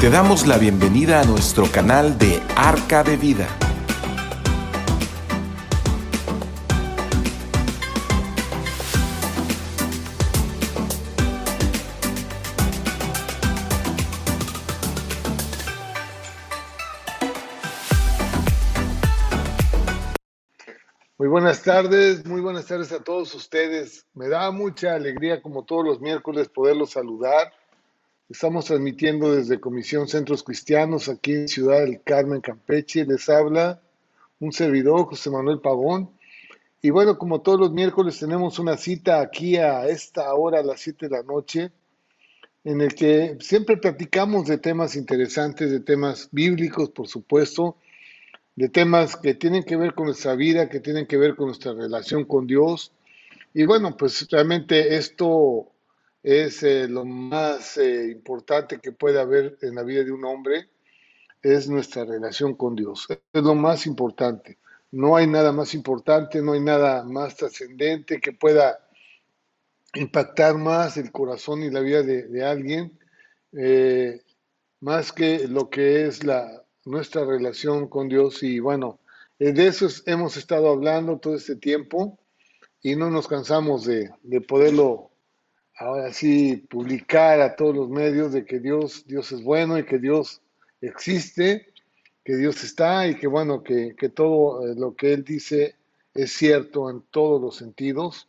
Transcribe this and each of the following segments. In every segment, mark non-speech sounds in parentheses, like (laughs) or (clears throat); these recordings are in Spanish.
Te damos la bienvenida a nuestro canal de Arca de Vida. Muy buenas tardes, muy buenas tardes a todos ustedes. Me da mucha alegría, como todos los miércoles, poderlos saludar. Estamos transmitiendo desde Comisión Centros Cristianos aquí en Ciudad del Carmen, Campeche. Les habla un servidor, José Manuel Pavón. Y bueno, como todos los miércoles tenemos una cita aquí a esta hora, a las 7 de la noche, en el que siempre platicamos de temas interesantes, de temas bíblicos, por supuesto, de temas que tienen que ver con nuestra vida, que tienen que ver con nuestra relación con Dios. Y bueno, pues realmente esto es eh, lo más eh, importante que puede haber en la vida de un hombre, es nuestra relación con Dios. Es lo más importante. No hay nada más importante, no hay nada más trascendente que pueda impactar más el corazón y la vida de, alguien, eh, más que lo que es la, nuestra relación con Dios y bueno, de eso hemos estado hablando todo este tiempo y no nos cansamos de, de, poderlo ahora sí publicar a todos los medios de que Dios, Dios es bueno y que Dios existe, que Dios está y que bueno, que, que todo eh, lo que Él dice es cierto en todos los sentidos.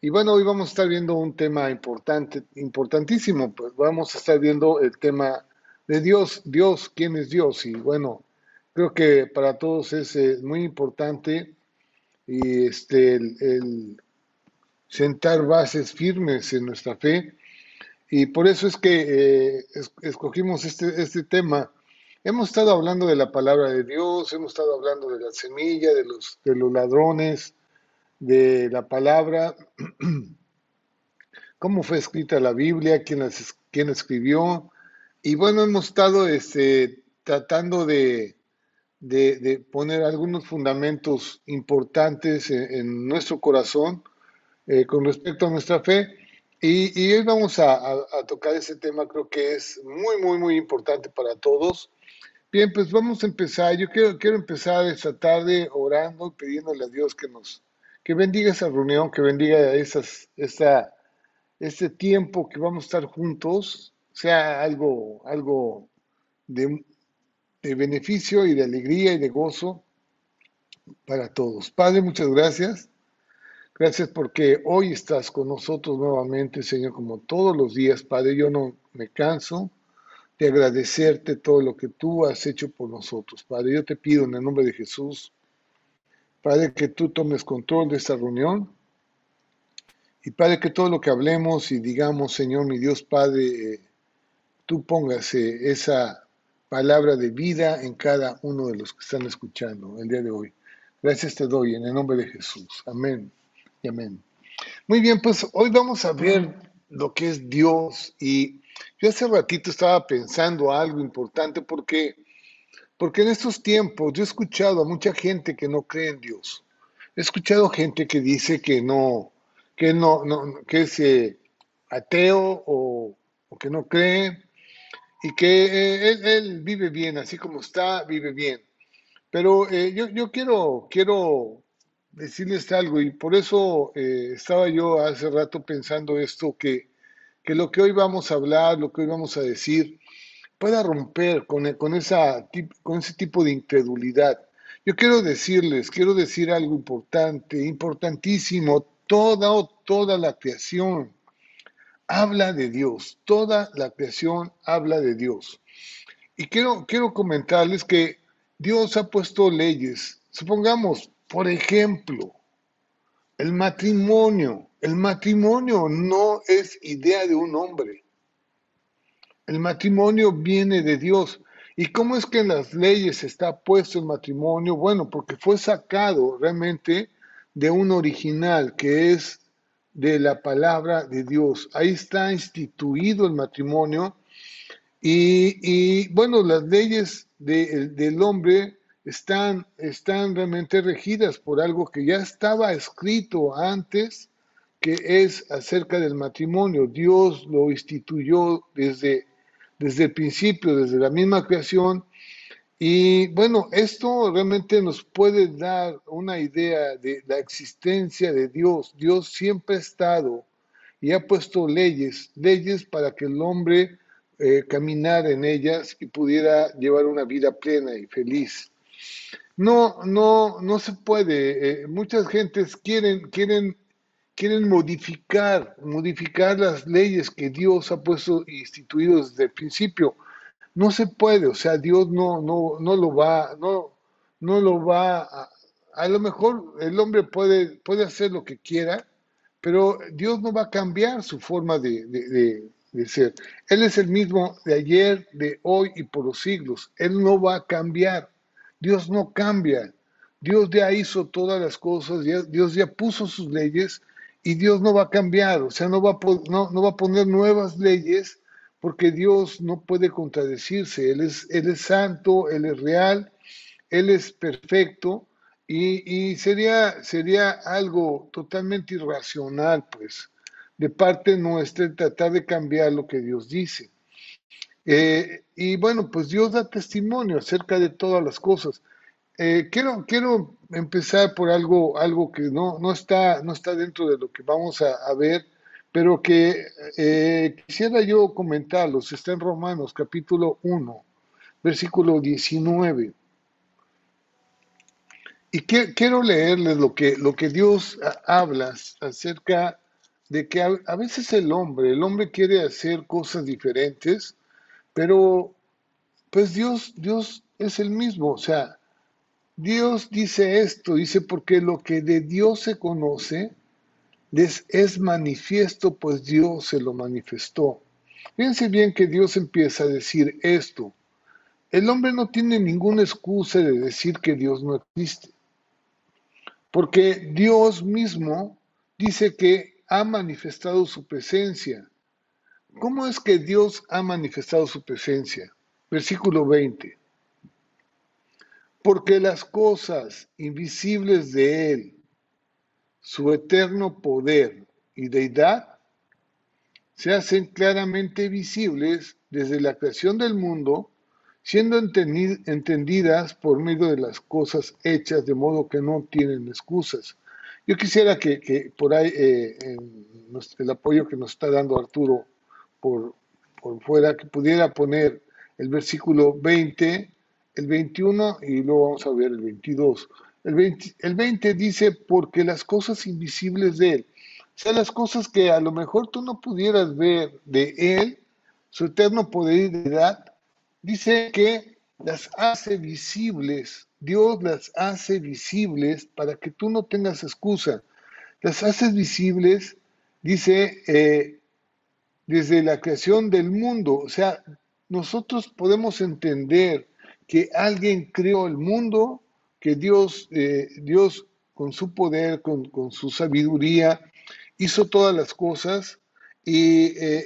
Y bueno, hoy vamos a estar viendo un tema importante, importantísimo, pues vamos a estar viendo el tema de Dios, Dios, ¿quién es Dios? Y bueno, creo que para todos es eh, muy importante y este, el, sentar bases firmes en nuestra fe. Y por eso es que eh, escogimos este, este tema. Hemos estado hablando de la palabra de Dios, hemos estado hablando de la semilla, de los, de los ladrones, de la palabra, (clears throat) cómo fue escrita la Biblia, quién, quién escribió, y bueno, hemos estado este, tratando de, poner algunos fundamentos importantes en, nuestro corazón eh, con respecto a nuestra fe. Y, hoy vamos a, tocar ese tema, creo que es muy, muy, muy importante para todos. Bien, pues vamos a empezar. Yo quiero, quiero empezar esta tarde orando y pidiéndole a Dios que nos que bendiga esa reunión, que bendiga esas, esta, este tiempo que vamos a estar juntos sea algo, algo de, beneficio y de alegría y de gozo para todos. Padre, muchas gracias. Gracias porque hoy estás con nosotros nuevamente, Señor, como todos los días. Padre, yo no me canso de agradecerte todo lo que tú has hecho por nosotros. Padre, yo te pido en el nombre de Jesús, Padre, que tú tomes control de esta reunión. Y Padre, que todo lo que hablemos y digamos, Señor, mi Dios Padre, eh, tú pongas esa palabra de vida en cada uno de los que están escuchando el día de hoy. Gracias te doy en el nombre de Jesús. Amén amén. Muy bien, pues hoy vamos a ver lo que es Dios y yo hace ratito estaba pensando algo importante porque porque en estos tiempos yo he escuchado a mucha gente que no cree en Dios. He escuchado gente que dice que no que no, que es eh, ateo o, o que no cree y que eh, él, vive bien, así como está, vive bien. Pero eh, yo, yo, quiero, quiero decirles algo y por eso eh, estaba yo hace rato pensando esto, que, que, lo que hoy vamos a hablar, lo que hoy vamos a decir, pueda romper con, con, esa, con ese tipo de incredulidad. Yo quiero decirles, quiero decir algo importante, importantísimo, toda, toda la creación habla de Dios, toda la creación habla de Dios. Y quiero, quiero comentarles que Dios ha puesto leyes. Supongamos, por ejemplo, el matrimonio. El matrimonio no es idea de un hombre. El matrimonio viene de Dios. ¿Y cómo es que en las leyes está puesto el matrimonio? Bueno, porque fue sacado realmente de un original que es de la palabra de Dios. Ahí está instituido el matrimonio y, bueno, las leyes del hombre están, están realmente regidas por algo que ya estaba escrito antes, que es acerca del matrimonio. Dios lo instituyó desde, desde el principio, desde la misma creación. Y bueno, esto realmente nos puede dar una idea de la existencia de Dios. Dios siempre ha estado y ha puesto leyes, leyes para que el hombre eh, caminara en ellas y pudiera llevar una vida plena y feliz. No, no, no se puede. Eh, muchas gentes quieren, quieren, quieren modificar, modificar las leyes que Dios ha puesto instituido desde el principio. No se puede, o sea, Dios no, no, no lo va, no, no lo va a, a lo mejor el hombre puede, puede hacer lo que quiera, pero Dios no va a cambiar su forma de, ser. Él es el mismo de ayer, de hoy y por los siglos. Él no va a cambiar. Dios no cambia. Dios ya hizo todas las cosas, Dios ya puso sus leyes y Dios no va a cambiar, o sea, no va a, no, va a poner nuevas leyes porque Dios no puede contradecirse. Él es, él es santo, Él es real, Él es perfecto y, sería, sería algo totalmente irracional, pues, de parte nuestra tratar de cambiar lo que Dios dice. Eh, y bueno, pues Dios da testimonio acerca de todas las cosas. Eh, quiero, quiero empezar por algo, algo que no, no, está, no está dentro de lo que vamos a, ver, pero que eh, quisiera yo comentarlos. Está en Romanos capítulo 1, versículo 19. Y quiero leerles lo que, lo que Dios habla acerca de que a, veces el hombre, el hombre quiere hacer cosas diferentes, pero pues Dios, Dios es el mismo, o sea, Dios dice esto, dice porque lo que de Dios se conoce les es manifiesto, pues Dios se lo manifestó. Fíjense bien que Dios empieza a decir esto. El hombre no tiene ninguna excusa de decir que Dios no existe. Porque Dios mismo dice que ha manifestado su presencia. ¿Cómo es que Dios ha manifestado su presencia? Versículo 20. Porque las cosas invisibles de Él, su eterno poder y deidad, se hacen claramente visibles desde la creación del mundo siendo entendidas por medio de las cosas hechas, de modo que no tienen excusas. Yo quisiera que, por ahí eh, el apoyo que nos está dando Arturo por, por fuera, que pudiera poner el versículo 20, el 21 y luego vamos a ver el 22. El 20, el 20 dice, porque las cosas invisibles de Él, o sea, las cosas que a lo mejor tú no pudieras ver de Él, su eterno poder y deidad, dice que las hace visibles, Dios las hace visibles para que tú no tengas excusa. Las hace visibles, dice, eh, desde la creación del mundo. O sea, nosotros podemos entender que alguien creó el mundo, que Dios, eh, Dios con su poder, con, su sabiduría, hizo todas las cosas y eh,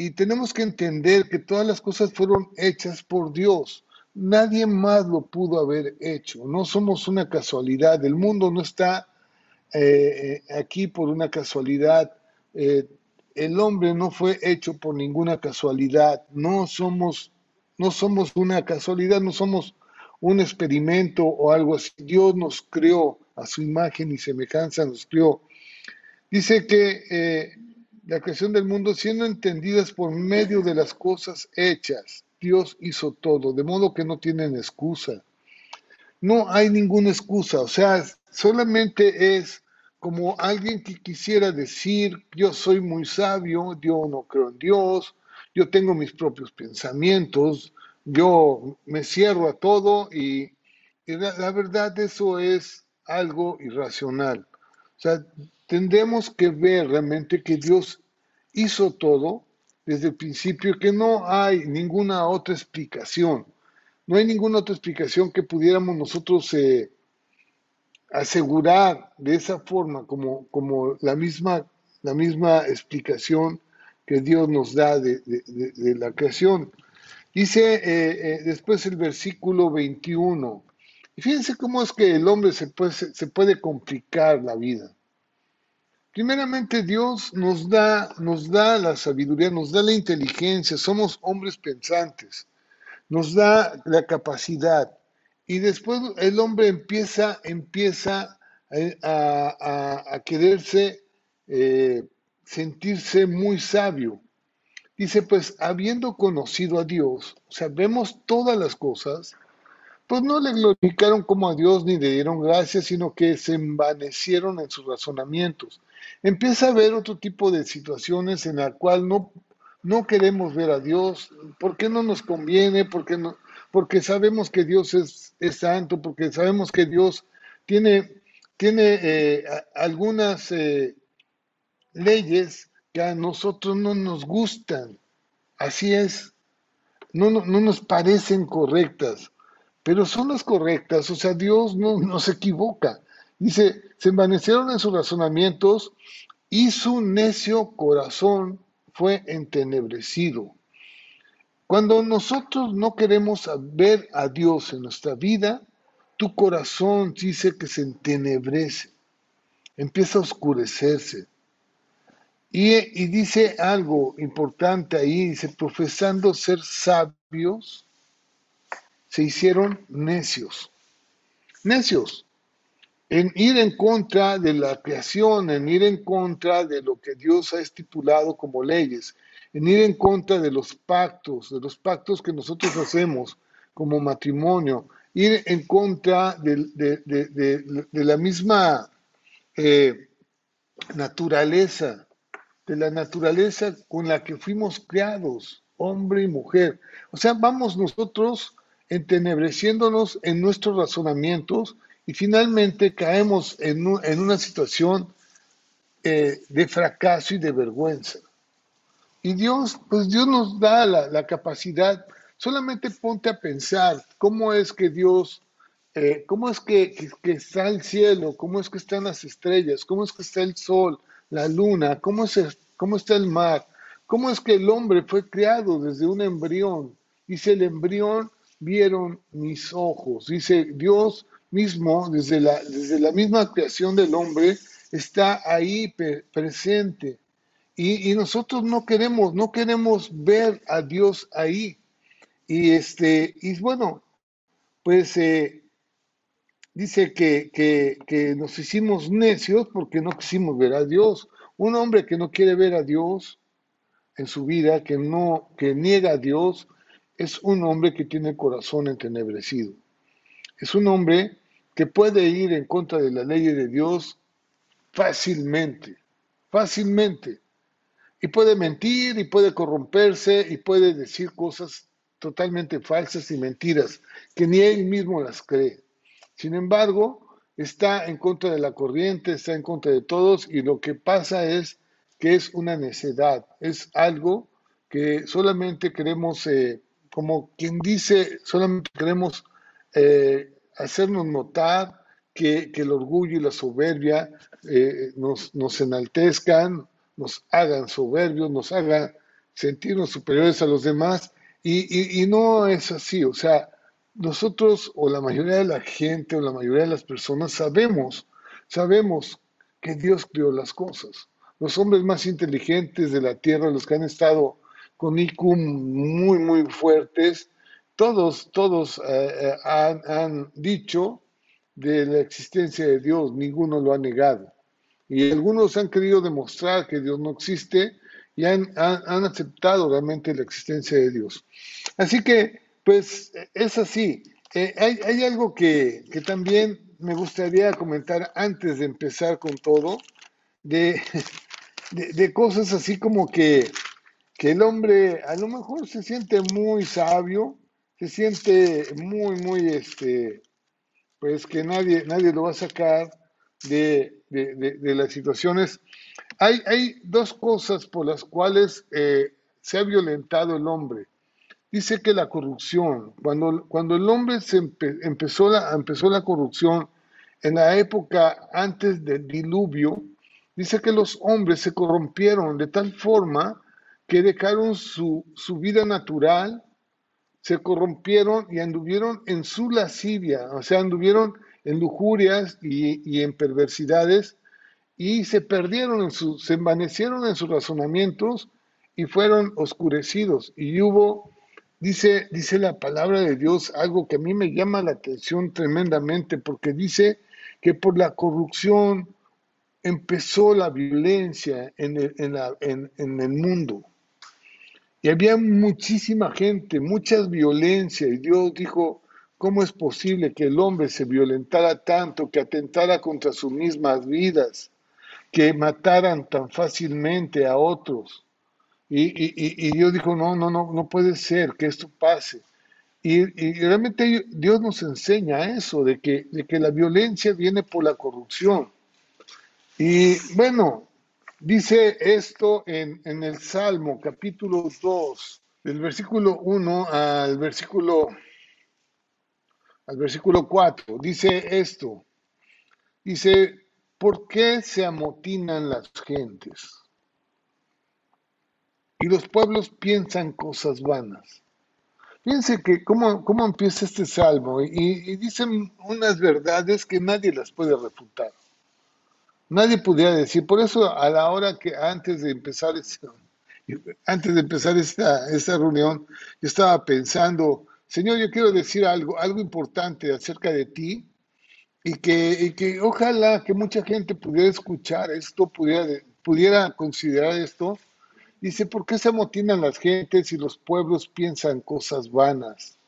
y tenemos que entender que todas las cosas fueron hechas por Dios. Nadie más lo pudo haber hecho. No somos una casualidad. El mundo no está eh, aquí por una casualidad. El hombre no fue hecho por ninguna casualidad. No somos, no somos una casualidad, no somos un experimento o algo así. Dios nos creó a su imagen y semejanza, nos creó. Dice que eh, la creación del mundo siendo entendidas por medio de las cosas hechas. Dios hizo todo, de modo que no tienen excusa. No hay ninguna excusa, o sea, solamente es como alguien que quisiera decir, yo soy muy sabio, yo no creo en Dios, yo tengo mis propios pensamientos, yo me cierro a todo y, la, verdad eso es algo irracional. O sea, tendremos que ver realmente que Dios hizo todo desde el principio, que no hay ninguna otra explicación. No hay ninguna otra explicación que pudiéramos nosotros eh, asegurar de esa forma, como, como la, misma, la misma explicación que Dios nos da de, la creación. Dice eh, eh, después el versículo 21. Y fíjense cómo es que el hombre se puede, se puede complicar la vida. Primeramente Dios nos da, nos da la sabiduría, nos da la inteligencia, somos hombres pensantes, nos da la capacidad. Y después el hombre empieza, empieza a, quererse eh, sentirse muy sabio. Dice, pues habiendo conocido a Dios, sabemos todas las cosas, pues no le glorificaron como a Dios ni le dieron gracias, sino que se envanecieron en sus razonamientos. Empieza a haber otro tipo de situaciones en la cual no, no queremos ver a Dios, porque no nos conviene, porque, no, porque sabemos que Dios es, santo, porque sabemos que Dios tiene, tiene eh, algunas eh, leyes que a nosotros no nos gustan. Así es. No, no, nos parecen correctas, pero son las correctas. O sea, Dios no, no se equivoca. Dice, se envanecieron en sus razonamientos y su necio corazón fue entenebrecido. Cuando nosotros no queremos ver a Dios en nuestra vida, tu corazón dice que se entenebrece, empieza a oscurecerse. Y, dice algo importante ahí, dice, profesando ser sabios, se hicieron necios. Necios. En ir en contra de la creación, en ir en contra de lo que Dios ha estipulado como leyes, en ir en contra de los pactos, de los pactos que nosotros hacemos como matrimonio, ir en contra de, la misma eh, naturaleza de la naturaleza con la que fuimos creados, hombre y mujer. O sea, vamos nosotros entenebreciéndonos en nuestros razonamientos y finalmente caemos en, una situación eh, de fracaso y de vergüenza. Y Dios, pues Dios nos da la, capacidad, solamente ponte a pensar cómo es que Dios, eh, cómo es que, que, está el cielo, cómo es que están las estrellas, cómo es que está el sol, la luna, cómo, cómo está el mar, cómo es que el hombre fue creado desde un embrión. Dice, el embrión vieron mis ojos. Dice, Dios mismo, desde la, desde la misma creación del hombre, está ahí presente. Y, nosotros no queremos, no queremos ver a Dios ahí. Y este, y bueno, pues eh, dice que, que, nos hicimos necios porque no quisimos ver a Dios. Un hombre que no quiere ver a Dios en su vida, que no, que niega a Dios, es un hombre que tiene corazón entenebrecido. Es un hombre que puede ir en contra de la ley de Dios fácilmente, fácilmente. Y puede mentir y puede corromperse y puede decir cosas totalmente falsas y mentiras que ni él mismo las cree. Sin embargo, está en contra de la corriente, está en contra de todos y lo que pasa es que es una necedad, es algo que solamente queremos, eh, como quien dice, solamente queremos eh, hacernos notar que, el orgullo y la soberbia eh, nos, nos enaltezcan, nos hagan soberbios, nos hagan sentirnos superiores a los demás y, no es así, o sea, nosotros o la mayoría de la gente o la mayoría de las personas sabemos, sabemos que Dios creó las cosas. Los hombres más inteligentes de la tierra, los que han estado con IQ muy, muy fuertes, todos, todos eh, eh, han dicho de la existencia de Dios, ninguno lo ha negado. Y algunos han querido demostrar que Dios no existe y han, han, aceptado realmente la existencia de Dios. Así que pues es así. Eh, hay, algo que, también me gustaría comentar antes de empezar con todo, de, de, cosas así como que, que, el hombre a lo mejor se siente muy sabio, se siente muy, muy, este, pues que nadie, nadie lo va a sacar de, las situaciones. Hay, hay, dos cosas por las cuales eh, se ha violentado el hombre dice que la corrupción, cuando, cuando el hombre se empezó, la, empezó la corrupción en la época antes del diluvio, dice que los hombres se corrompieron de tal forma que dejaron su, vida natural, se corrompieron y anduvieron en su lascivia, o sea, anduvieron en lujurias y, en perversidades, y se perdieron en se envanecieron en sus razonamientos y fueron oscurecidos. Y hubo, dice, dice la palabra de Dios, algo que a mí me llama la atención tremendamente, porque dice que por la corrupción empezó la violencia en el, en, en el mundo. Y había muchísima gente, muchas violencias, y Dios dijo, ¿cómo es posible que el hombre se violentara tanto, que atentara contra sus mismas vidas, que mataran tan fácilmente a otros? Y, Dios dijo, no, no, no, no puede ser que esto pase. Y, realmente Dios nos enseña eso, de que, de que la violencia viene por la corrupción. Y bueno, Dice esto en, el Salmo capítulo 2, del versículo 1 al versículo, al versículo 4. Dice esto. Dice, ¿por qué se amotinan las gentes? Y los pueblos piensan cosas vanas. Fíjense que cómo, cómo empieza este salmo y, dicen unas verdades que nadie las puede refutar. Nadie pudiera decir, por eso a la hora que antes de empezar, antes de empezar esta, esta reunión, yo estaba pensando, Señor, yo quiero decir algo, algo importante acerca de ti y que, y que ojalá que mucha gente pudiera escuchar esto, pudiera, pudiera considerar esto. Dice, ¿por qué se amotinan las gentes y los pueblos piensan cosas vanas?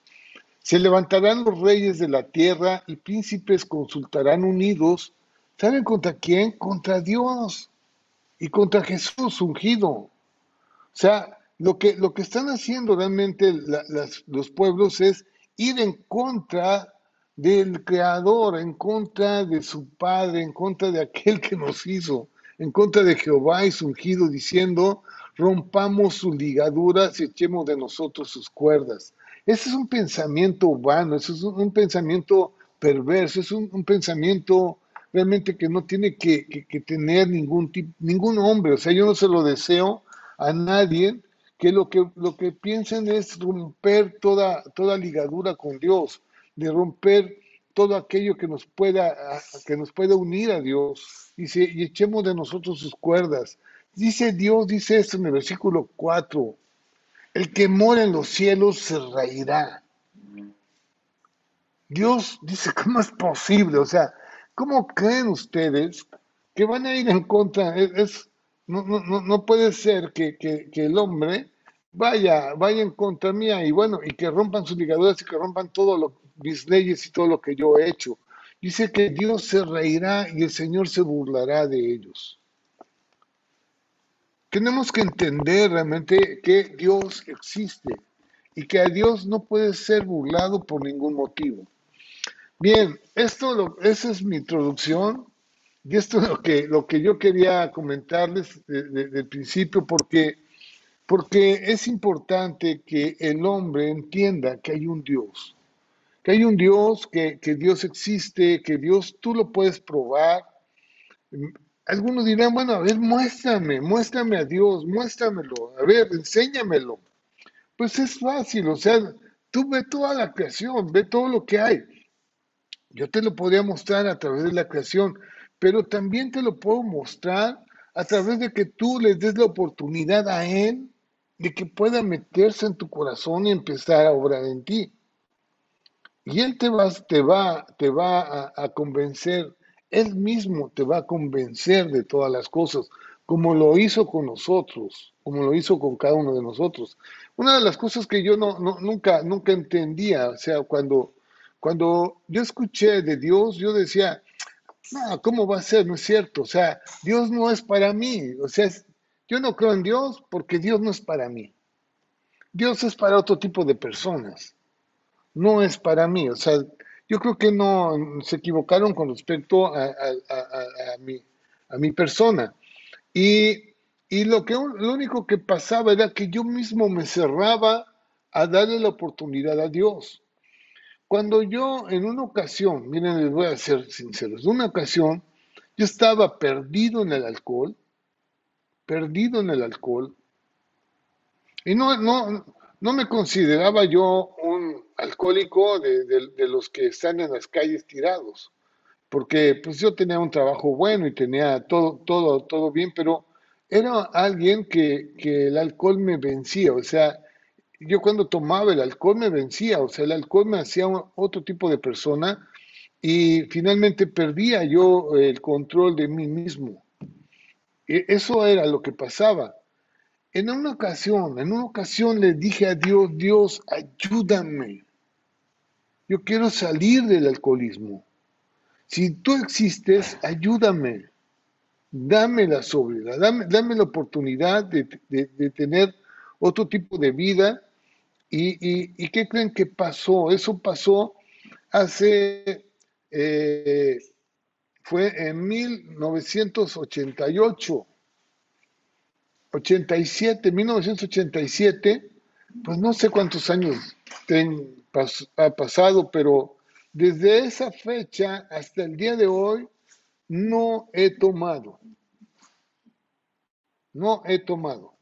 Se levantarán los reyes de la tierra y príncipes consultarán unidos ¿Saben contra quién? Contra Dios y contra Jesús ungido. O sea, lo que, lo que están haciendo realmente los pueblos es ir en contra del Creador, en contra de su Padre, en contra de aquel que nos hizo, en contra de Jehová y su ungido, diciendo, rompamos sus ligaduras y echemos de nosotros sus cuerdas. Ese es un pensamiento vano, ese es un, pensamiento perverso, es un pensamiento realmente que no tiene que, tener ningún tipo, ningún hombre, o sea, yo no se lo deseo a nadie que lo que, lo que piensen es romper toda, toda ligadura con Dios, de romper todo aquello que nos pueda, que nos pueda unir a Dios, y, y echemos de nosotros sus cuerdas. Dice Dios, dice esto en el versículo 4, el que mora en los cielos se reirá. Dios dice, (laughs) ¿cómo es posible? O sea, ¿Cómo creen ustedes que van a ir en contra? Es, no, no, no, puede ser que, el hombre vaya, vaya en contra mía y bueno, y que rompan sus ligaduras y que rompan todas mis leyes y todo lo que yo he hecho. Dice que Dios se reirá y el Señor se burlará de ellos. Tenemos que entender realmente que Dios existe y que a Dios no puede ser burlado por ningún motivo. Bien, esto esa es mi introducción y esto es lo que, lo que yo quería comentarles desde el principio porque, porque es importante que el hombre entienda que hay un Dios, que hay un Dios, que, que Dios existe, que Dios tú lo puedes probar. Algunos dirán, bueno, a ver, muéstrame, muéstrame a Dios, muéstramelo, a ver, enséñamelo. Pues es fácil, o sea, tú ve toda la creación, ve todo lo que hay. Yo te lo podría mostrar a través de la creación, pero también te lo puedo mostrar a través de que tú le des la oportunidad a Él de que pueda meterse en tu corazón y empezar a obrar en ti. Y Él te va, te va, te va a, convencer, Él mismo te va a convencer de todas las cosas, como lo hizo con nosotros, como lo hizo con cada uno de nosotros. Una de las cosas que yo no, nunca, nunca entendía, o sea, cuando, cuando yo escuché de Dios, yo decía, no, ¿cómo va a ser? No es cierto. O sea, Dios no es para mí. O sea, yo no creo en Dios porque Dios no es para mí. Dios es para otro tipo de personas. No es para mí. O sea, yo creo que no se equivocaron con respecto a, mi, a mi, persona. Y, y lo, que, lo único que pasaba era que yo mismo me cerraba a darle la oportunidad a Dios. Cuando yo en una ocasión, miren, les voy a ser sinceros, en una ocasión yo estaba perdido en el alcohol, perdido en el alcohol, y no, no, no me consideraba yo un alcohólico de, los que están en las calles tirados, porque pues yo tenía un trabajo bueno y tenía todo, todo, todo bien, pero era alguien que, que el alcohol me vencía, o sea, yo cuando tomaba el alcohol me vencía, o sea, el alcohol me hacía otro tipo de persona y finalmente perdía yo el control de mí mismo. E, eso era lo que pasaba. En una ocasión, en una ocasión le dije a Dios, Dios, ayúdame. Yo quiero salir del alcoholismo. Si tú existes, ayúdame. Dame la sobriedad, dame, dame la oportunidad de, tener otro tipo de vida. ¿Y, qué creen que pasó? Eso pasó hace, eh, fue en 1988, 87, 1987, pues no sé cuántos años ha pasado, pero desde esa fecha hasta el día de hoy no he tomado. No he tomado.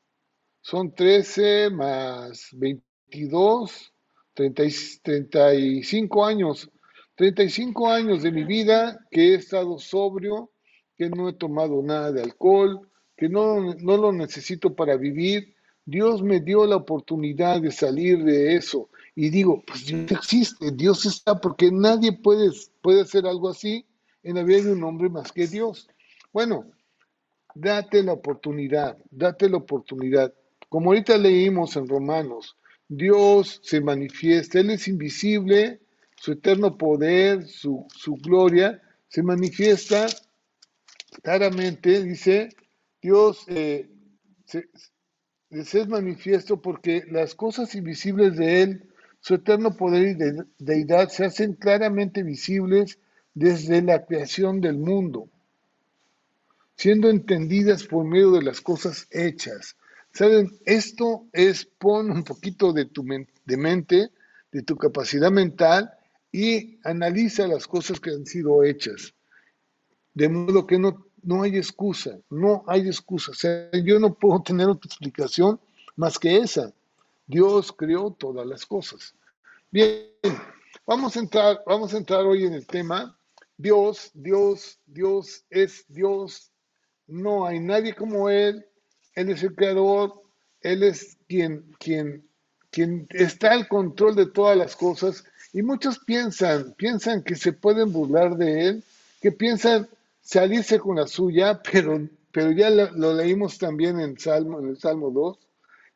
Son 13 más 22, 35 años. 35 años de mi vida que he estado sobrio, que no he tomado nada de alcohol, que no, no lo necesito para vivir. Dios me dio la oportunidad de salir de eso y digo, pues Dios existe, Dios está, porque nadie puede, puede hacer algo así en la vida de un hombre más que Dios. Bueno, date la oportunidad, date la oportunidad. Como ahorita leímos en Romanos, Dios se manifiesta, Él es invisible, su eterno poder, su, su gloria, se manifiesta claramente, dice, Dios eh, se, es manifiesto porque las cosas invisibles de Él su eterno poder y deidad se hacen claramente visibles desde la creación del mundo, siendo entendidas por medio de las cosas hechas. ¿Saben? Esto es pon un poquito de tu de mente, de tu capacidad mental y analiza las cosas que han sido hechas. De modo que no, no hay excusa, no hay excusa. O sea, yo no puedo tener otra explicación más que esa. Dios creó todas las cosas. Bien, vamos a entrar, vamos a entrar hoy en el tema. Dios, Dios, Dios es Dios. No hay nadie como Él. Él es el creador. Él es quien, quien, quien está al control de todas las cosas. Y muchos piensan, piensan que se pueden burlar de Él, que piensan salirse con la suya, (laughs) pero, pero ya lo, leímos también en, Salmo, en el Salmo 2.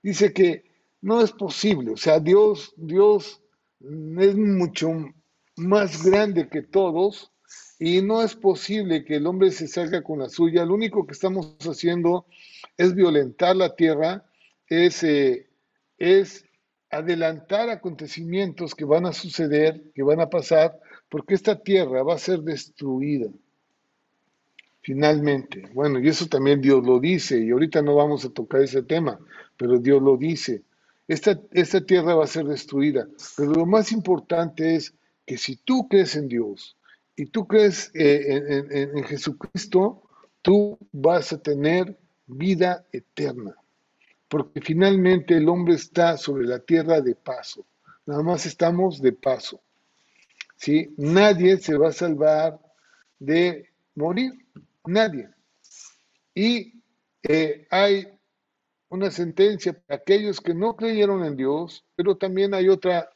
Dice que no es posible. O sea, Dios, Dios es mucho más grande que todos y no es posible que el hombre se salga con la suya. Lo único que estamos haciendo es violentar la tierra, es, eh, es adelantar acontecimientos que van a suceder, que van a pasar, porque esta tierra va a ser destruida. Finalmente, bueno, y eso también Dios lo dice, y ahorita no vamos a tocar ese tema, pero Dios lo dice. Esta, tierra va a ser destruida. Pero lo más importante es que si tú crees en Dios y tú crees eh, en, Jesucristo, tú vas a tener vida eterna. Porque finalmente el hombre está sobre la tierra de paso. Nada más estamos de paso. ¿sí? Nadie se va a salvar de morir. Nadie. Y eh, hay una sentencia para aquellos que no creyeron en Dios, pero también hay otra,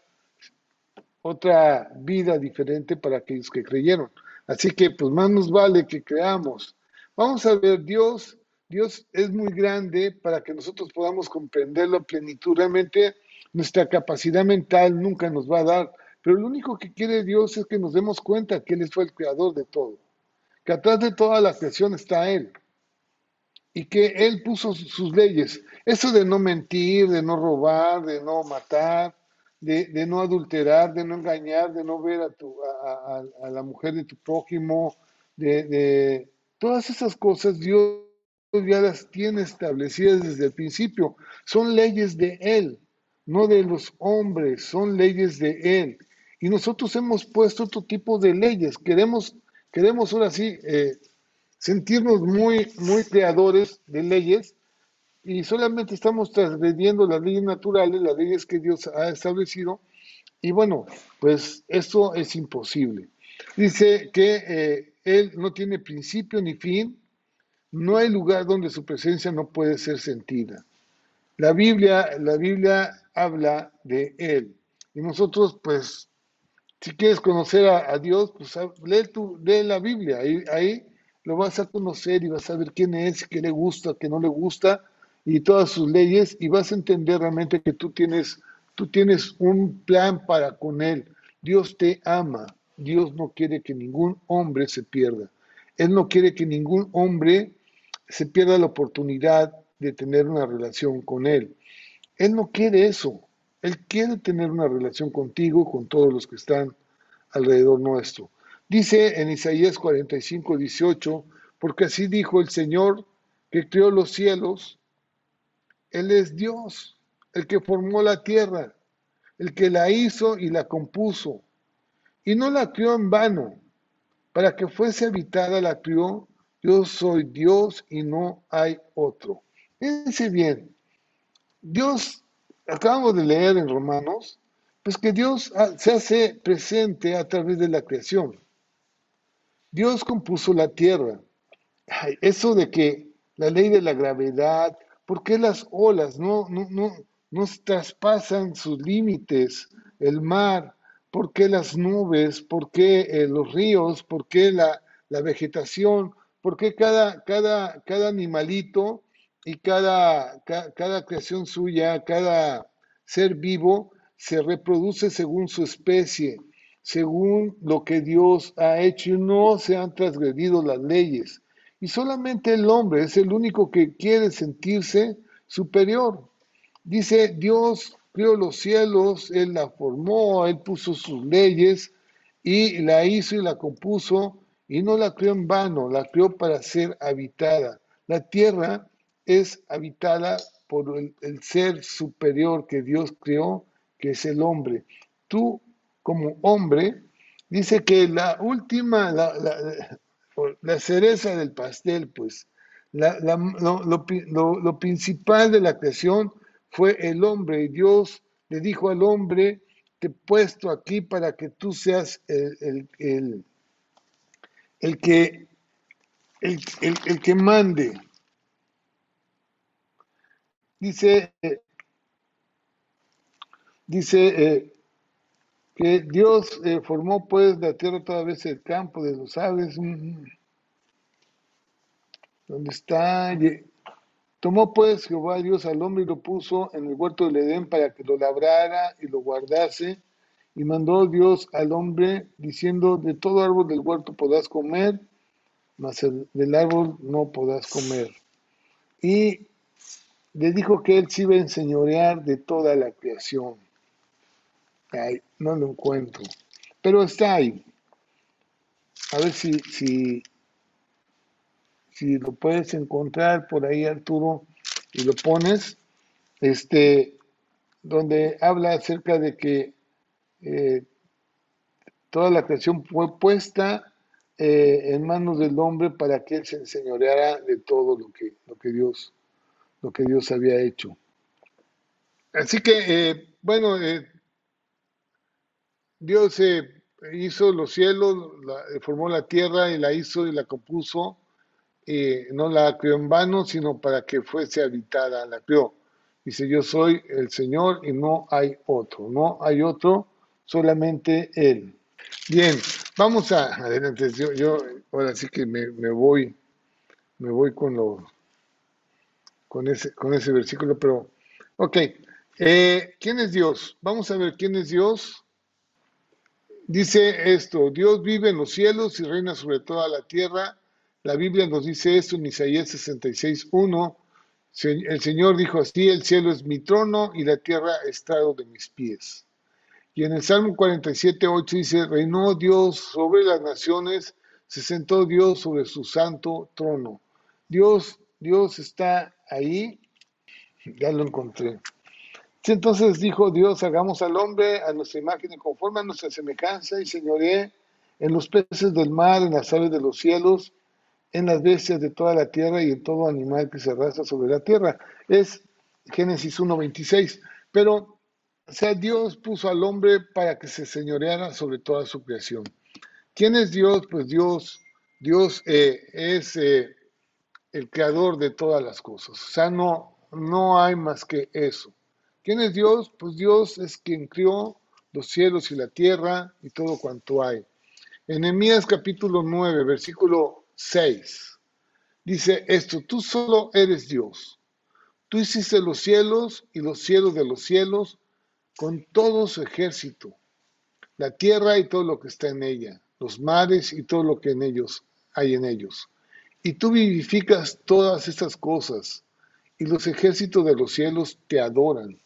otra vida diferente para aquellos que creyeron. Así que pues más nos vale que creamos. Vamos a ver, Dios, Dios es muy grande para que nosotros podamos comprenderlo a plenitud. Realmente nuestra capacidad mental nunca nos va a dar, pero lo único que quiere Dios es que nos demos cuenta que Él fue el creador de todo, que atrás de toda la creación está Él y que Él puso sus leyes. Eso de no mentir, de no robar, de no matar, de, no adulterar, de no engañar, de no ver a, tu, a, la mujer de tu prójimo, de, de, todas esas cosas Dios ya las tiene establecidas desde el principio. Son leyes de Él, no de los hombres, son leyes de Él. Y nosotros hemos puesto otro tipo de leyes. Queremos, queremos ahora sí eh, sentirnos muy, muy creadores de leyes y solamente estamos transgrediendo las leyes naturales, las leyes que Dios ha establecido. Y bueno, pues esto es imposible. Dice que eh, Él no tiene principio ni fin, no hay lugar donde su presencia no puede ser sentida. La Biblia, la Biblia habla de Él. Y nosotros, pues, si quieres conocer a, Dios, pues lee, tu, lee la Biblia. Ahí, ahí lo vas a conocer y vas a ver quién es, qué le gusta, qué no le gusta, y todas sus leyes, y vas a entender realmente que tú tienes, tú tienes un plan para con Él. Dios te ama. Dios no quiere que ningún hombre se pierda. Él no quiere que ningún hombre se pierda la oportunidad de tener una relación con Él. Él no quiere eso. Él quiere tener una relación contigo, con todos los que están alrededor nuestro. Dice en Isaías 45, 18, porque así dijo el Señor que creó los cielos. Él es Dios, el que formó la tierra, el que la hizo y la compuso. Y no la crió en vano. Para que fuese habitada la crió yo soy Dios y no hay otro. Fíjense bien, Dios, acabamos de leer en Romanos, pues que Dios se hace presente a través de la creación. Dios compuso la tierra. eso de que la ley de la gravedad, ¿por qué las olas no, no, no, no traspasan sus límites? El mar, ¿por qué las nubes? ¿Por qué eh, los ríos? ¿Por qué la, la vegetación? Porque cada, cada, cada animalito y cada, cada, creación suya, cada ser vivo, se reproduce según su especie, según lo que Dios ha hecho y no se han transgredido las leyes. Y solamente el hombre es el único que quiere sentirse superior. Dice, Dios creó los cielos, Él la formó, Él puso sus leyes y la hizo y la compuso y no la creó en vano, la creó para ser habitada. La tierra es habitada por el, ser superior que Dios creó, que es el hombre. Tú, como hombre, dice que la última, la, cereza del pastel, pues, lo, principal de la creación fue el hombre. Y Dios le dijo al hombre, te he puesto aquí para que tú seas el que, el, que mande. Dice, dice eh, que Dios eh, formó pues la tierra toda vez el campo de los aves. Mm, mm. ¿Dónde está? Tomó pues Jehová Dios al hombre y lo puso en el huerto del Edén para que lo labrara y lo guardase. Y mandó Dios al hombre diciendo, de todo árbol del huerto podrás comer, mas del árbol no podrás comer. Y le dijo que él se iba a enseñorear de toda la creación. Ay, no lo encuentro. Pero está ahí. A ver si, si, si lo puedes encontrar por ahí, Arturo, y lo pones. Este, donde habla acerca de que eh, toda la creación fue puesta eh, en manos del hombre para que él se enseñoreara de todo lo que, lo que, Dios, lo que Dios había hecho. Así que, eh, bueno, Dios hizo los cielos, formó la tierra y la hizo y la compuso. no la creó en vano, sino para que fuese habitada, la creó. Dice, yo soy el Señor y no hay otro, no hay otro solamente Él. Bien, vamos a adelante. Yo, yo ahora sí que me, voy, me voy con lo, con ese, con ese versículo, pero, ok. Eh, ¿Quién es Dios? Vamos a ver quién es Dios. Dice esto, Dios vive en los cielos y reina sobre toda la tierra. La Biblia nos dice esto en Isaías 66, 1. El Señor dijo así, el cielo es mi trono y la tierra estrado de mis pies. Y en el Salmo 47, 8 dice, reinó Dios sobre las naciones, se sentó Dios sobre su santo trono. Dios, Dios está ahí, ya lo encontré. Entonces dijo Dios, hagamos al hombre a nuestra imagen y conforme a nuestra semejanza y señoré en los peces del mar, en las aves de los cielos, en las bestias de toda la tierra y en todo animal que se arrastra sobre la tierra. Es Génesis 1.26. Pero o sea, Dios puso al hombre para que se señoreara sobre toda su creación. ¿Quién es Dios? Pues Dios, Dios eh, es eh, el creador de todas las cosas. O sea, no, no hay más que eso. ¿Quién es Dios? Pues Dios es quien crió los cielos y la tierra y todo cuanto hay. En Nehemías capítulo 9, versículo 6, dice esto, tú solo eres Dios. Tú hiciste los cielos y los cielos de los cielos con todo su ejército, la tierra y todo lo que está en ella, los mares y todo lo que en ellos hay en ellos. Y tú vivificas todas estas cosas, y los ejércitos de los cielos te adoran.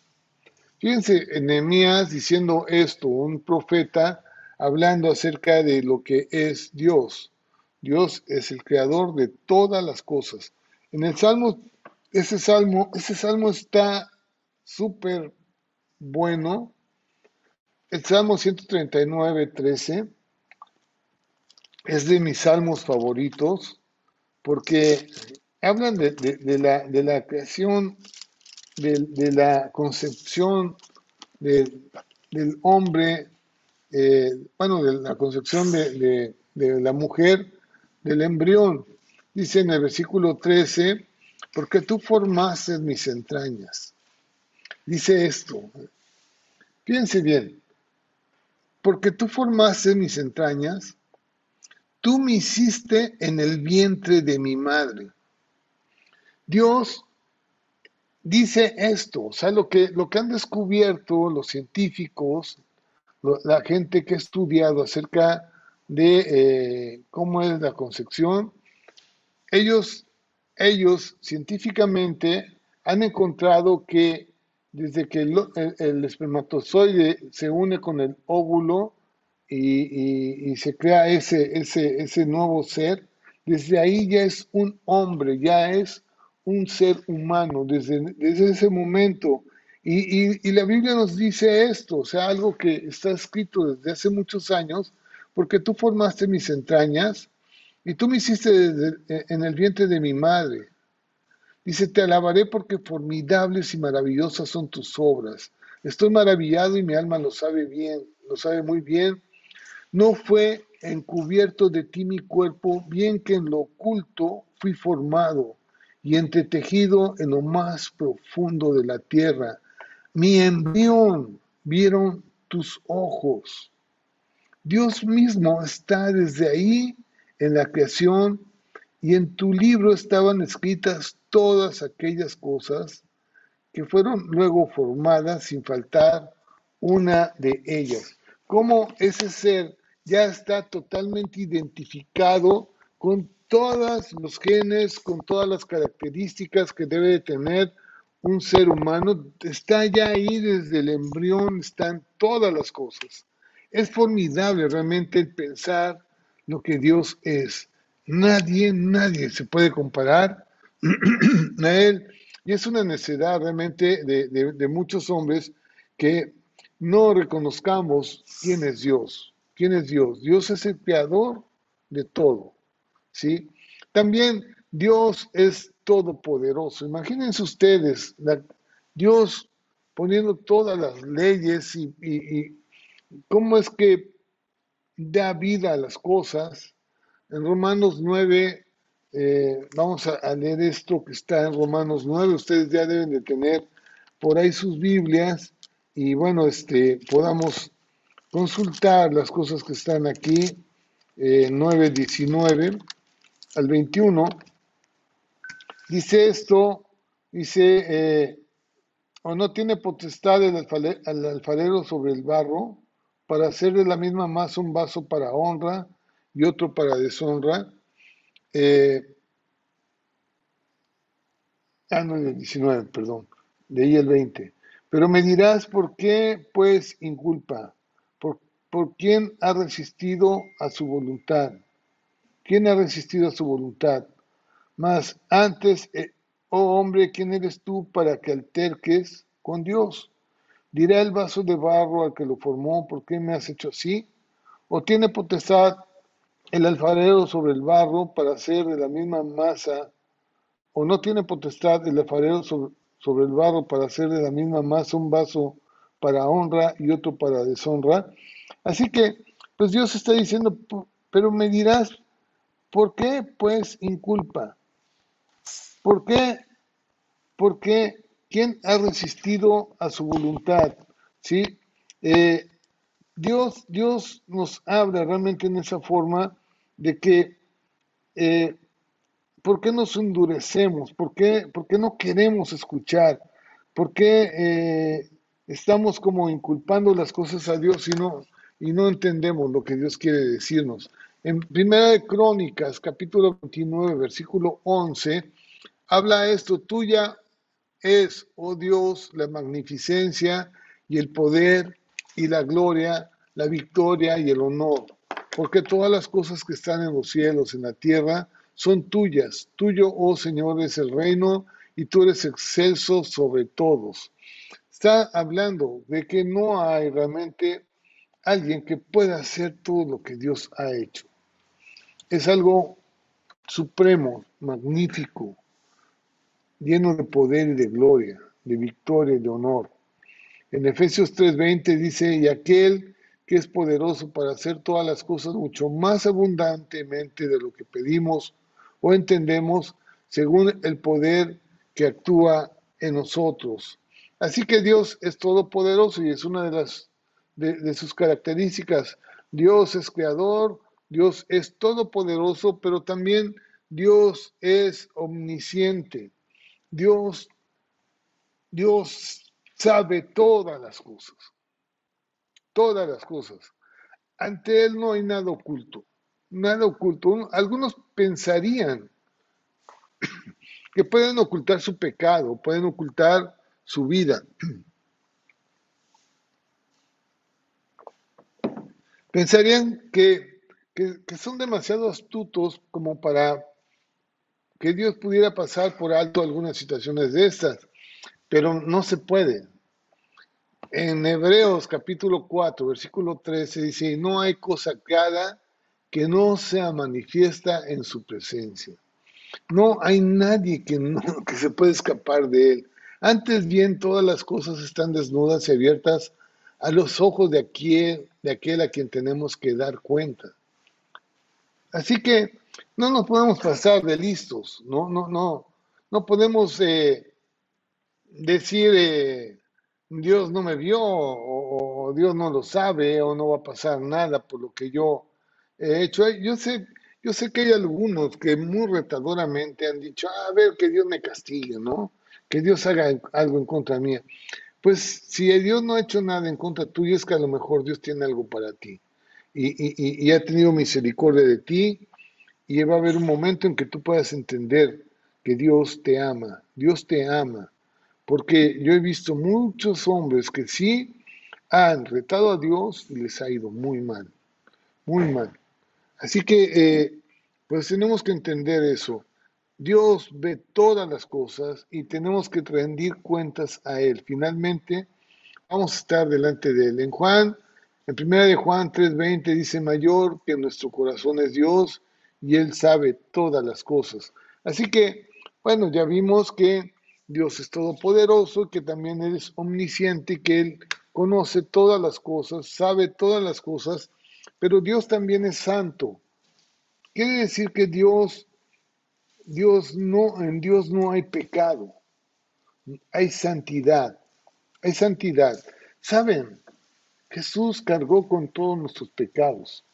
Fíjense, Nehemías diciendo esto, un profeta hablando acerca de lo que es Dios. Dios es el creador de todas las cosas. En el Salmo, ese Salmo, ese Salmo está súper bueno. El Salmo 139, 13 es de mis salmos favoritos porque hablan de, la, de la, creación, de, la concepción del hombre, eh, bueno, de la concepción de, la mujer, del embrión. Dice en el versículo 13, porque tú formaste mis entrañas. Dice esto, fíjense bien, porque tú formaste mis entrañas, tú me hiciste en el vientre de mi madre. Dios dice esto, o sea, lo que, lo que han descubierto los científicos, la gente que ha estudiado acerca de eh, cómo es la concepción, ellos, ellos científicamente han encontrado que desde que el, espermatozoide se une con el óvulo y, se crea ese, ese, ese nuevo ser, desde ahí ya es un hombre, ya es un ser humano, desde, desde ese momento. Y, y, la Biblia nos dice esto, o sea, algo que está escrito desde hace muchos años, porque tú formaste mis entrañas y tú me hiciste en el vientre de mi madre. Dice, te alabaré porque formidables y maravillosas son tus obras. Estoy maravillado y mi alma lo sabe bien, lo sabe muy bien. No fue encubierto de ti mi cuerpo, bien que en lo oculto fui formado y entretejido en lo más profundo de la tierra. Mi embrión vieron tus ojos. Dios mismo está desde ahí en la creación y en tu libro estaban escritas todas aquellas cosas que fueron luego formadas sin faltar una de ellas. Cómo ese ser ya está totalmente identificado con todos los genes, con todas las características que debe de tener un ser humano, está ya ahí desde el embrión, están todas las cosas. Es formidable realmente pensar lo que Dios es. Nadie, nadie se puede comparar (clears throat) a. Y es una necesidad realmente de, muchos hombres que no reconozcamos quién es Dios. ¿Quién es Dios? Dios es el creador de todo. ¿sí? También Dios es todopoderoso. Imagínense ustedes, Dios poniendo todas las leyes y, y cómo es que da vida a las cosas. En Romanos 9, eh, vamos a, leer esto que está en Romanos 9. Ustedes ya deben de tener por ahí sus Biblias y bueno, este, podamos consultar las cosas que están aquí. Eh, 9, 19 al 21. Dice esto, dice, eh, o no tiene potestad el alfarero sobre el barro para hacer de la misma masa un vaso para honra y otro para deshonra. Eh, ah, no, el 19, perdón, ahí el 20. Pero me dirás, ¿por qué pues inculpa? ¿Por, ¿Por quién ha resistido a su voluntad? ¿Quién ha resistido a su voluntad? Mas antes, eh, oh hombre, ¿quién eres tú para que alterques con Dios? ¿Dirá el vaso de barro al que lo formó, ¿por qué me has hecho así? ¿O tiene potestad el alfarero sobre el barro para hacer de la misma masa? ¿O no tiene potestad el alfarero sobre, el barro para hacer de la misma masa un vaso para honra y otro para deshonra? Así que, pues Dios está diciendo, Pero me dirás, ¿por qué pues inculpa? ¿Por qué? ¿Por qué? ¿Quién ha resistido a su voluntad? ¿Sí? Eh, Dios, Dios nos habla realmente en esa forma de que eh, ¿por qué nos endurecemos? ¿Por qué, por qué no queremos escuchar? ¿Por qué eh, estamos como inculpando las cosas a Dios y no, y no entendemos lo que Dios quiere decirnos? En Primera de Crónicas, capítulo 29, versículo 11, habla esto, tuya es, oh Dios, la magnificencia y el poder y la gloria, la victoria y el honor, porque todas las cosas que están en los cielos, en la tierra, son tuyas. Tuyo, oh Señor, es el reino y tú eres excelso sobre todos. Está hablando de que no hay realmente alguien que pueda hacer todo lo que Dios ha hecho. Es algo supremo, magnífico, lleno de poder y de gloria, de victoria y de honor. En Efesios 3:20 dice, y aquel que es poderoso para hacer todas las cosas mucho más abundantemente de lo que pedimos o entendemos, según el poder que actúa en nosotros. Así que Dios es todopoderoso y es una de las de, sus características. Dios es creador, Dios es todopoderoso, pero también Dios es omnisciente. Dios, Dios sabe todas las cosas, todas las cosas. Ante Él no hay nada oculto, nada oculto. Algunos pensarían (clears throat) que pueden ocultar su pecado, pueden ocultar su vida. (clears throat) Pensarían que, que, son demasiado astutos como para que Dios pudiera pasar por alto algunas situaciones de estas, pero no se puede. En Hebreos capítulo 4, versículo 13 dice, no hay cosa creada que no sea manifiesta en su presencia. No hay nadie que, (laughs) que se pueda escapar de él. Antes bien, todas las cosas están desnudas y abiertas a los ojos de aquel, de aquel a quien tenemos que dar cuenta. Así que no nos podemos pasar de listos, no, no, no, no podemos eh, decir, eh, Dios no me vio o, Dios no lo sabe o no va a pasar nada por lo que yo he hecho. Yo sé, yo sé que hay algunos que muy retadoramente han dicho, a ver, que Dios me castigue, ¿no? Que Dios haga algo en contra mía. Pues si Dios no ha hecho nada en contra tuya, es que a lo mejor Dios tiene algo para ti. Y, y, y ha tenido misericordia de ti y va a haber un momento en que tú puedas entender que Dios te ama, Dios te ama, porque yo he visto muchos hombres que sí han retado a Dios y les ha ido muy mal, muy mal. Así que, eh, pues tenemos que entender eso. Dios ve todas las cosas y tenemos que rendir cuentas a Él. Finalmente, vamos a estar delante de Él. En Juan, en primera de Juan 3:20 dice, mayor que nuestro corazón es Dios y Él sabe todas las cosas. Así que, bueno, ya vimos que Dios es todopoderoso, que también Él es omnisciente, que Él conoce todas las cosas, sabe todas las cosas, pero Dios también es santo. Quiere decir que Dios, Dios no, en Dios no hay pecado, hay santidad, hay santidad. ¿Saben? Jesús cargó con todos nuestros pecados.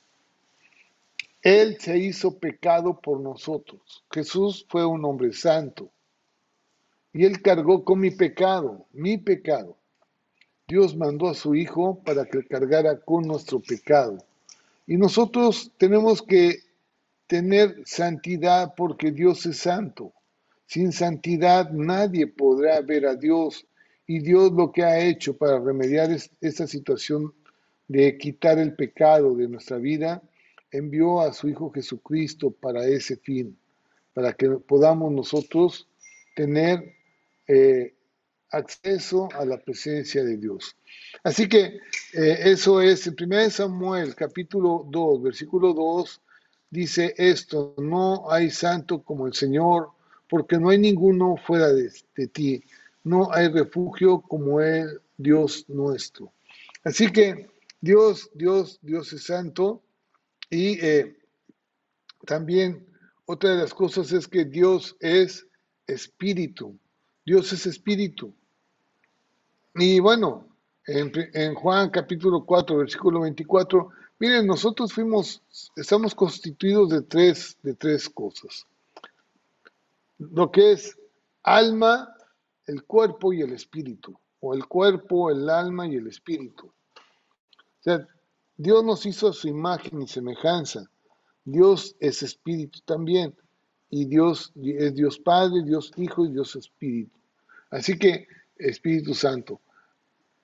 Él se hizo pecado por nosotros. Jesús fue un hombre santo y él cargó con mi pecado, mi pecado. Dios mandó a su Hijo para que cargara con nuestro pecado. Y nosotros tenemos que tener santidad porque Dios es santo. Sin santidad nadie podrá ver a Dios. Y Dios lo que ha hecho para remediar esta situación de quitar el pecado de nuestra vida, envió a su Hijo Jesucristo para ese fin, para que podamos nosotros tener eh, acceso a la presencia de Dios. Así que eh, eso es, en 1 Samuel capítulo 2, versículo 2, dice esto, no hay santo como el Señor, porque no hay ninguno fuera de, ti, no hay refugio como el Dios nuestro. Así que Dios, Dios, Dios es santo y eh, también otra de las cosas es que Dios es espíritu. Dios es espíritu. Y bueno, en, Juan capítulo 4, versículo 24, miren, nosotros fuimos, estamos constituidos de tres, de tres cosas. Lo que es alma, el cuerpo y el espíritu. O el cuerpo, el alma y el espíritu. O sea, Dios nos hizo a su imagen y semejanza. Dios es espíritu también. Y Dios es Dios Padre, Dios Hijo y Dios Espíritu. Así que Espíritu Santo.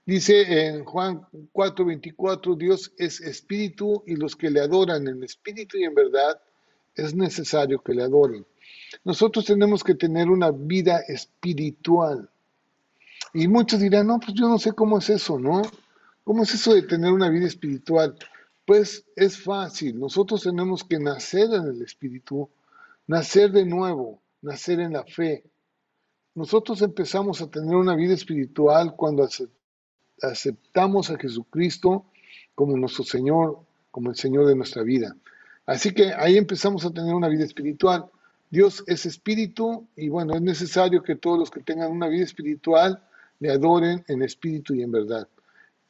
Dice en Juan 4:24, Dios es espíritu y los que le adoran en espíritu y en verdad es necesario que le adoren. Nosotros tenemos que tener una vida espiritual. Y muchos dirán, no, pues yo no sé cómo es eso, ¿no? ¿Cómo es eso de tener una vida espiritual? Pues es fácil, nosotros tenemos que nacer en el Espíritu, nacer de nuevo, nacer en la fe. Nosotros empezamos a tener una vida espiritual cuando aceptamos a Jesucristo como nuestro Señor, como el Señor de nuestra vida. Así que ahí empezamos a tener una vida espiritual. Dios es espíritu y bueno, es necesario que todos los que tengan una vida espiritual le adoren en espíritu y en verdad.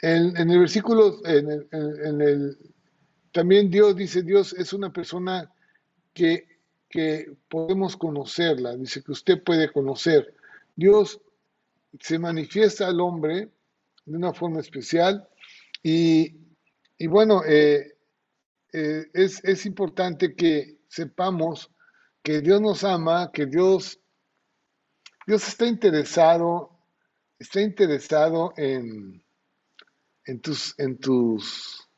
En, el versículo, también Dios dice, Dios es una persona que, que podemos conocerla, dice que usted puede conocer. Dios se manifiesta al hombre de una forma especial y, bueno, eh, eh, es, es importante que sepamos que Dios nos ama, que Dios, Dios está interesado, está interesado en, en tus, en tus,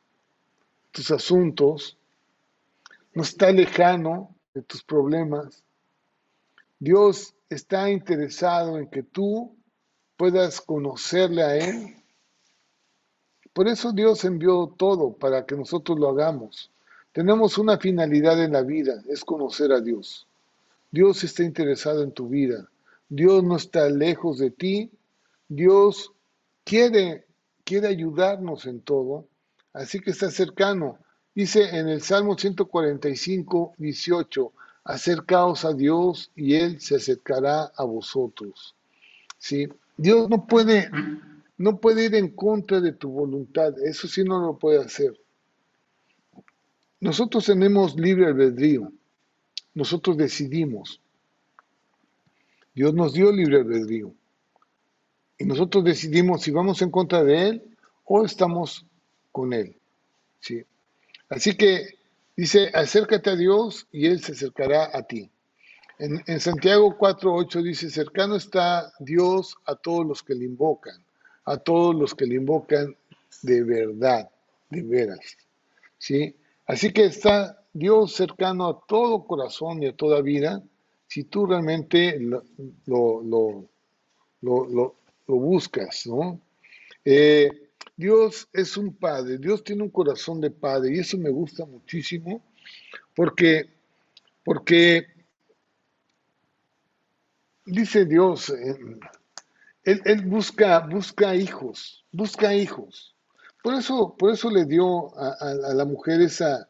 tus asuntos, no está lejano de tus problemas. Dios está interesado en que tú puedas conocerle a Él. Por eso Dios envió todo para que nosotros lo hagamos. Tenemos una finalidad en la vida, es conocer a Dios. Dios está interesado en tu vida. Dios no está lejos de ti. Dios quiere quiere ayudarnos en todo, así que está cercano. Dice en el Salmo 145, 18, acercaos a Dios y Él se acercará a vosotros. ¿Sí? Dios no puede, no puede ir en contra de tu voluntad, eso sí no lo puede hacer. Nosotros tenemos libre albedrío, nosotros decidimos. Dios nos dio libre albedrío. Y nosotros decidimos si vamos en contra de Él o estamos con Él. ¿sí? Así que dice, acércate a Dios y Él se acercará a ti. En, en Santiago 4.8 dice, cercano está Dios a todos los que le invocan, a todos los que le invocan de verdad, de veras. ¿sí? Así que está Dios cercano a todo corazón y a toda vida, si tú realmente lo, lo, lo, lo buscas, ¿no? Eh, Dios es un padre, Dios tiene un corazón de padre y eso me gusta muchísimo porque, porque dice Dios, eh, él, busca, busca hijos, busca hijos. Por eso, por eso le dio a, la mujer esa,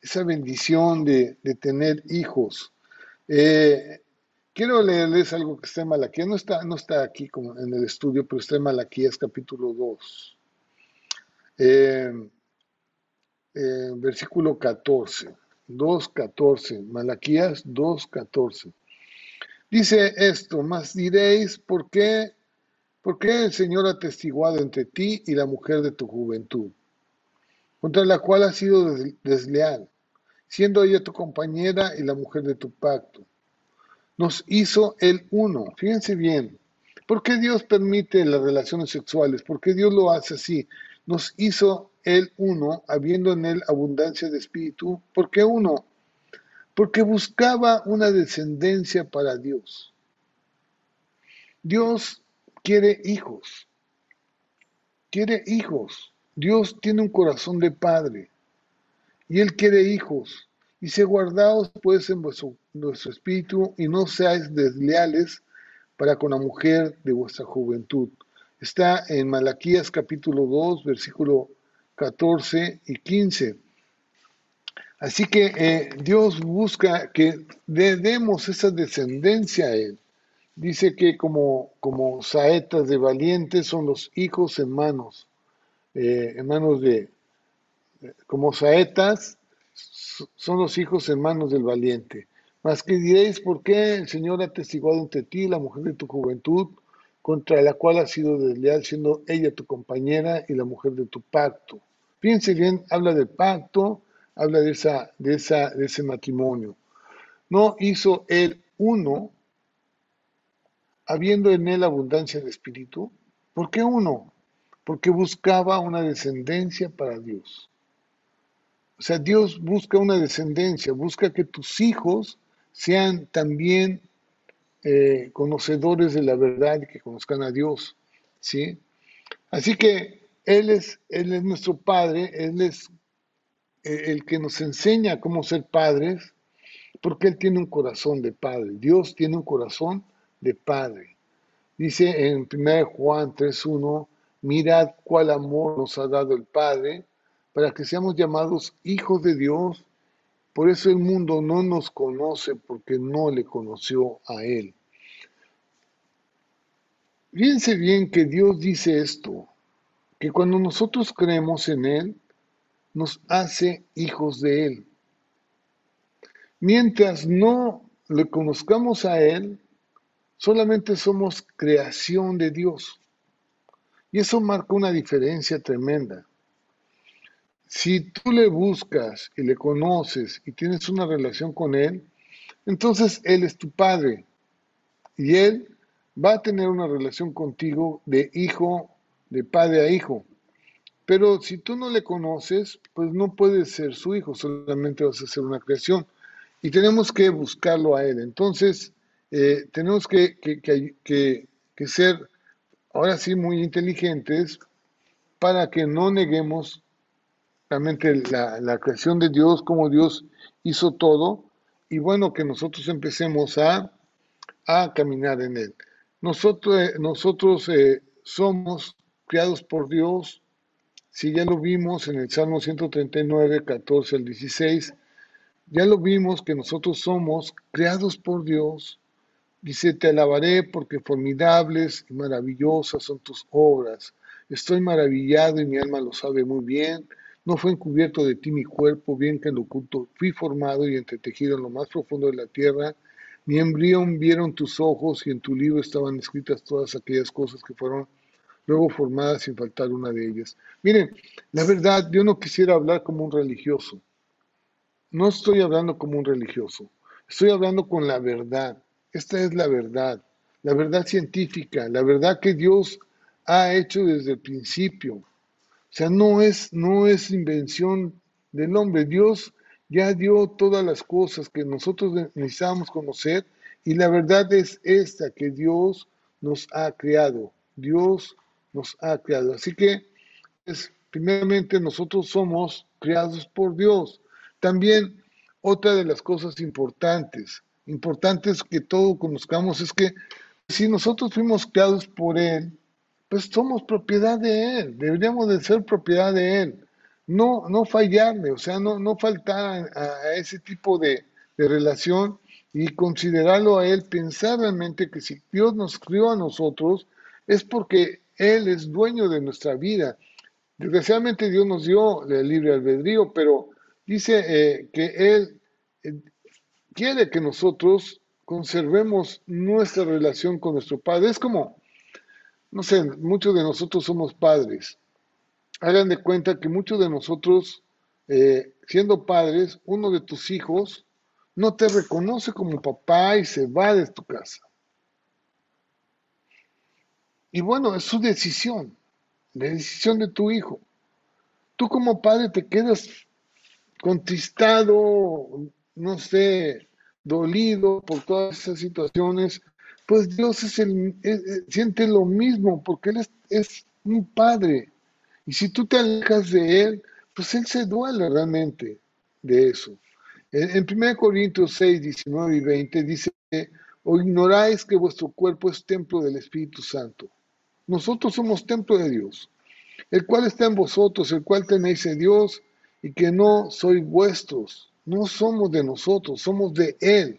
esa bendición de, tener hijos. Eh, Quiero leerles algo que está en Malaquías, no está, no está aquí como en el estudio, pero está en Malaquías capítulo 2, eh, eh, versículo 14, 2.14, Malaquías 2.14. Dice esto, más diréis, ¿por qué, ¿por qué el Señor ha testiguado entre ti y la mujer de tu juventud, contra la cual has sido desleal, siendo ella tu compañera y la mujer de tu pacto? nos hizo el uno. Fíjense bien, ¿por qué Dios permite las relaciones sexuales? ¿Por qué Dios lo hace así? Nos hizo el uno, habiendo en él abundancia de espíritu. ¿Por qué uno? Porque buscaba una descendencia para Dios. Dios quiere hijos. Quiere hijos. Dios tiene un corazón de padre. Y Él quiere hijos. Dice, guardaos pues en vuestro, espíritu y no seáis desleales para con la mujer de vuestra juventud. Está en Malaquías capítulo 2, versículo 14 y 15. Así que eh, Dios busca que demos esa descendencia a Él. Dice que como, como saetas de valientes son los hijos en manos, eh, en manos de, como saetas son los hijos en manos del valiente. Mas que diréis, ¿por qué el Señor ha testiguado entre ti, la mujer de tu juventud, contra la cual has sido desleal, siendo ella tu compañera y la mujer de tu pacto? Fíjense bien, habla del pacto, habla de, esa, de, esa, de ese matrimonio. No hizo él uno, habiendo en él abundancia de espíritu. ¿Por qué uno? Porque buscaba una descendencia para Dios. O sea, Dios busca una descendencia, busca que tus hijos sean también eh, conocedores de la verdad y que conozcan a Dios. ¿sí? Así que Él es, Él es nuestro Padre, Él es eh, el que nos enseña cómo ser padres, porque Él tiene un corazón de Padre. Dios tiene un corazón de Padre. Dice en 1 Juan 3.1, mirad cuál amor nos ha dado el Padre para que seamos llamados hijos de Dios. Por eso el mundo no nos conoce porque no le conoció a Él. Fíjense bien que Dios dice esto, que cuando nosotros creemos en Él, nos hace hijos de Él. Mientras no le conozcamos a Él, solamente somos creación de Dios. Y eso marca una diferencia tremenda. Si tú le buscas y le conoces y tienes una relación con Él, entonces Él es tu Padre y Él va a tener una relación contigo de hijo, de padre a hijo. Pero si tú no le conoces, pues no puedes ser su hijo, solamente vas a ser una creación. Y tenemos que buscarlo a Él. Entonces, eh, tenemos que, que ser ahora sí muy inteligentes para que no neguemos realmente la, creación de Dios, como Dios hizo todo, y bueno, que nosotros empecemos a, a caminar en Él. Nosotros, eh, nosotros eh, somos creados por Dios, si ya lo vimos en el Salmo 139, 14 al 16, ya lo vimos que nosotros somos creados por Dios. Dice, te alabaré porque formidables y maravillosas son tus obras. Estoy maravillado y mi alma lo sabe muy bien. No fue encubierto de ti mi cuerpo, bien que en lo oculto fui formado y entretejido en lo más profundo de la tierra. Mi embrión vieron tus ojos y en tu libro estaban escritas todas aquellas cosas que fueron luego formadas sin faltar una de ellas. Miren, la verdad, yo no quisiera hablar como un religioso. No estoy hablando como un religioso. Estoy hablando con la verdad. Esta es la verdad. La verdad científica, la verdad que Dios ha hecho desde el principio. O sea, no es, no es invención del hombre. Dios ya dio todas las cosas que nosotros necesitábamos conocer y la verdad es esta, que Dios nos ha creado. Dios nos ha creado. Así que, pues, primeramente, nosotros somos creados por Dios. También, otra de las cosas importantes, importantes que todos conozcamos, es que si nosotros fuimos creados por Él, pues somos propiedad de Él, deberíamos de ser propiedad de Él. No, no fallarle, o sea, no, no faltar a, ese tipo de, de, relación y considerarlo a Él, pensar realmente que si Dios nos crió a nosotros, es porque Él es dueño de nuestra vida. Desgraciadamente Dios nos dio el libre albedrío, pero dice eh, que Él eh, quiere que nosotros conservemos nuestra relación con nuestro Padre. Es como, no sé, muchos de nosotros somos padres. Hagan de cuenta que muchos de nosotros, eh, siendo padres, uno de tus hijos no te reconoce como papá y se va de tu casa. Y bueno, es su decisión, la decisión de tu hijo. Tú como padre te quedas contristado, no sé, dolido por todas esas situaciones pues Dios es el, siente lo mismo, porque Él es, un padre. Y si tú te alejas de Él, pues Él se duele realmente de eso. En, 1 Corintios 6, 19 y 20 dice, o ignoráis que vuestro cuerpo es templo del Espíritu Santo. Nosotros somos templo de Dios, el cual está en vosotros, el cual tenéis en Dios y que no sois vuestros, no somos de nosotros, somos de Él,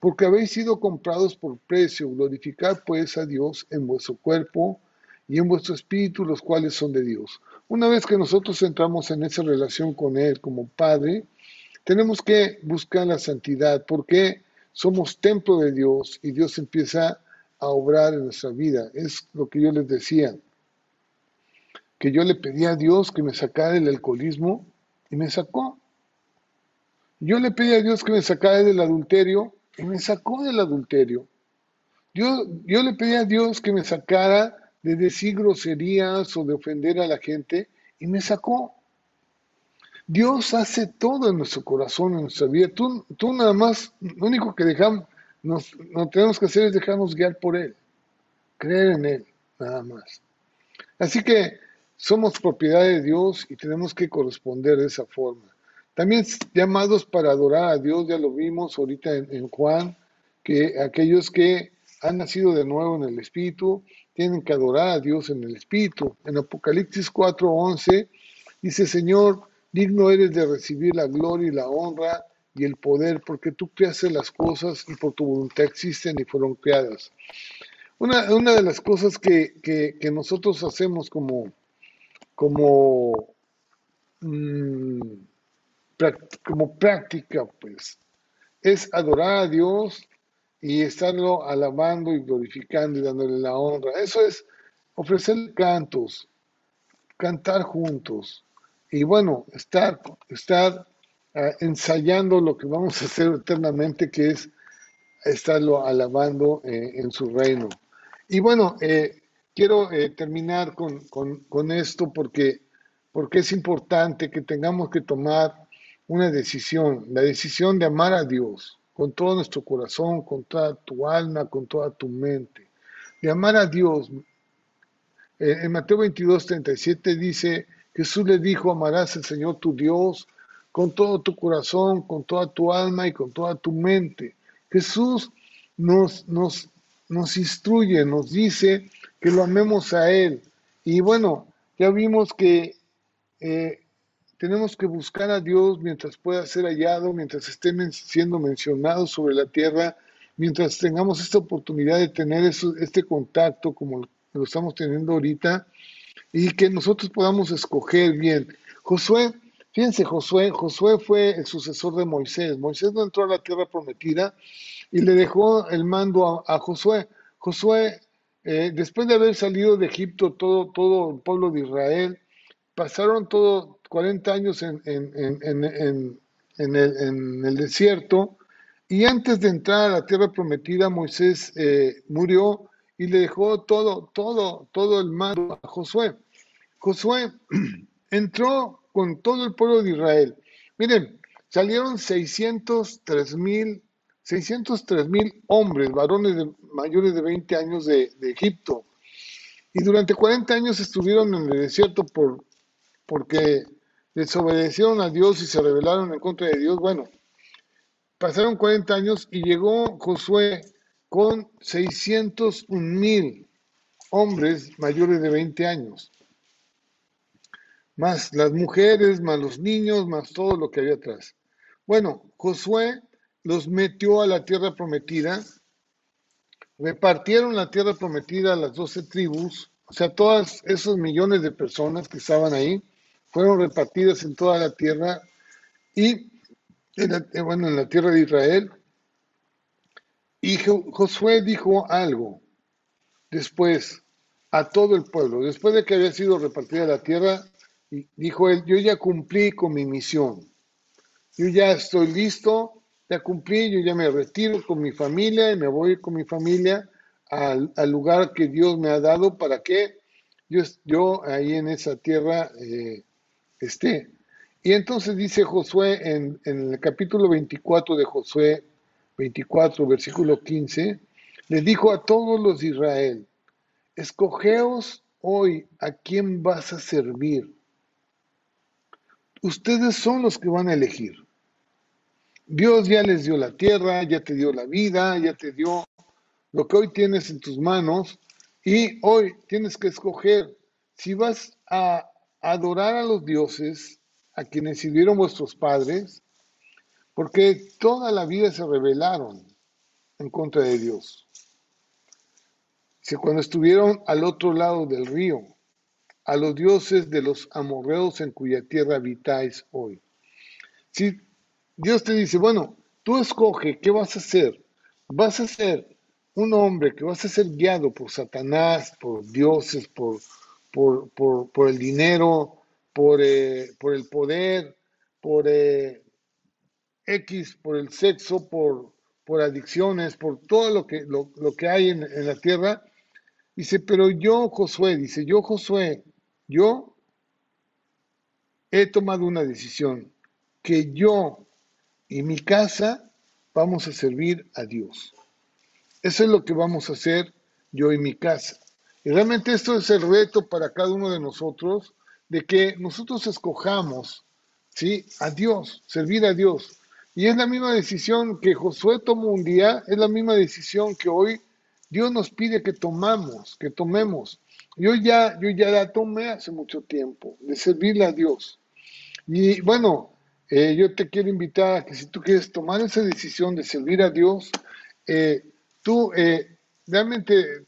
porque habéis sido comprados por precio. Glorificad pues a Dios en vuestro cuerpo y en vuestro espíritu, los cuales son de Dios. Una vez que nosotros entramos en esa relación con Él como Padre, tenemos que buscar la santidad, porque somos templo de Dios y Dios empieza a obrar en nuestra vida. Es lo que yo les decía, que yo le pedí a Dios que me sacara el alcoholismo y me sacó. Yo le pedí a Dios que me sacara del adulterio y me sacó del adulterio. Yo, yo le pedí a Dios que me sacara de decir groserías o de ofender a la gente y me sacó. Dios hace todo en nuestro corazón, en nuestra vida. Tú, tú nada más, lo único que dejamos, nos, no tenemos que hacer es dejarnos guiar por Él, creer en Él, nada más. Así que somos propiedad de Dios y tenemos que corresponder de esa forma. También llamados para adorar a Dios, ya lo vimos ahorita en, Juan, que aquellos que han nacido de nuevo en el Espíritu tienen que adorar a Dios en el Espíritu. En Apocalipsis 4:11 dice, Señor, digno eres de recibir la gloria y la honra y el poder, porque tú creaste las cosas y por tu voluntad existen y fueron creadas. Una, una de las cosas que, que, nosotros hacemos como, como, mm, como práctica, pues, es adorar a Dios y estarlo alabando y glorificando y dándole la honra. Eso es ofrecer cantos, cantar juntos y bueno, estar, estar ah, ensayando lo que vamos a hacer eternamente, que es estarlo alabando eh, en su reino. Y bueno, eh, quiero eh, terminar con, esto porque, porque es importante que tengamos que tomar una decisión, la decisión de amar a Dios con todo nuestro corazón, con toda tu alma, con toda tu mente. De amar a Dios. Eh, en Mateo 22, 37 dice, Jesús le dijo, amarás al Señor tu Dios con todo tu corazón, con toda tu alma y con toda tu mente. Jesús nos, nos, nos instruye, nos dice que lo amemos a Él. Y bueno, ya vimos que eh, tenemos que buscar a Dios mientras pueda ser hallado, mientras esté siendo mencionado sobre la tierra, mientras tengamos esta oportunidad de tener este contacto como lo estamos teniendo ahorita y que nosotros podamos escoger bien. Josué, fíjense, Josué, Josué fue el sucesor de Moisés. Moisés no entró a la tierra prometida y le dejó el mando a, Josué. Josué eh, después de haber salido de Egipto todo, todo el pueblo de Israel, pasaron todo 40 años en, el, desierto y antes de entrar a la tierra prometida, Moisés eh, murió y le dejó todo, todo, todo el mando a Josué. Josué (clears throat) entró con todo el pueblo de Israel. Miren, salieron 603 mil 603 mil hombres, varones de, mayores de 20 años de, Egipto. Y durante 40 años estuvieron en el desierto por, porque desobedecieron a Dios y se rebelaron en contra de Dios. Bueno, pasaron 40 años y llegó Josué con 601 mil hombres mayores de 20 años. Más las mujeres, más los niños, más todo lo que había atrás. Bueno, Josué los metió a la tierra prometida, repartieron la tierra prometida a las doce tribus, o sea, todas esos millones de personas que estaban ahí fueron repartidas en toda la tierra y, en bueno, en la tierra de Israel. Y Josué dijo algo después a todo el pueblo, después de que había sido repartida la tierra, dijo él, yo ya cumplí con mi misión, yo ya estoy listo ya cumplí, yo ya me retiro con mi familia y me voy con mi familia al, lugar que Dios me ha dado para que yo, yo ahí en esa tierra eh, esté. Y entonces dice Josué en, el capítulo 24 de Josué 24, versículo 15, le dijo a todos los de Israel, escogeos hoy a quién vas a servir. Ustedes son los que van a elegir. Dios ya les dio la tierra, ya te dio la vida, ya te dio lo que hoy tienes en tus manos y hoy tienes que escoger si vas a adorar a los dioses, a quienes sirvieron vuestros padres, porque toda la vida se rebelaron en contra de Dios. Si cuando estuvieron al otro lado del río, a los dioses de los amorreos en cuya tierra habitáis hoy. Si Dios te dice, bueno, tú escoge qué vas a hacer. Vas a ser un hombre que vas a ser guiado por Satanás, por dioses, por, por, el dinero, por, eh, por, el poder, por eh, X, por el sexo, por, por adicciones, por todo lo que, lo, que hay en, en la tierra. Dice, pero yo, Josué, dice, yo, Josué, yo he tomado una decisión, que yo y mi casa vamos a servir a Dios. Eso es lo que vamos a hacer yo y mi casa. Y realmente esto es el reto para cada uno de nosotros, de que nosotros escojamos, ¿sí? A Dios, servir a Dios. Y es la misma decisión que Josué tomó un día, es la misma decisión que hoy Dios nos pide que tomamos, que tomemos. Yo ya, yo ya la tomé hace mucho tiempo, de servirle a Dios. Y bueno, eh, yo te quiero invitar a que si tú quieres tomar esa decisión de servir a Dios, eh, tú eh, realmente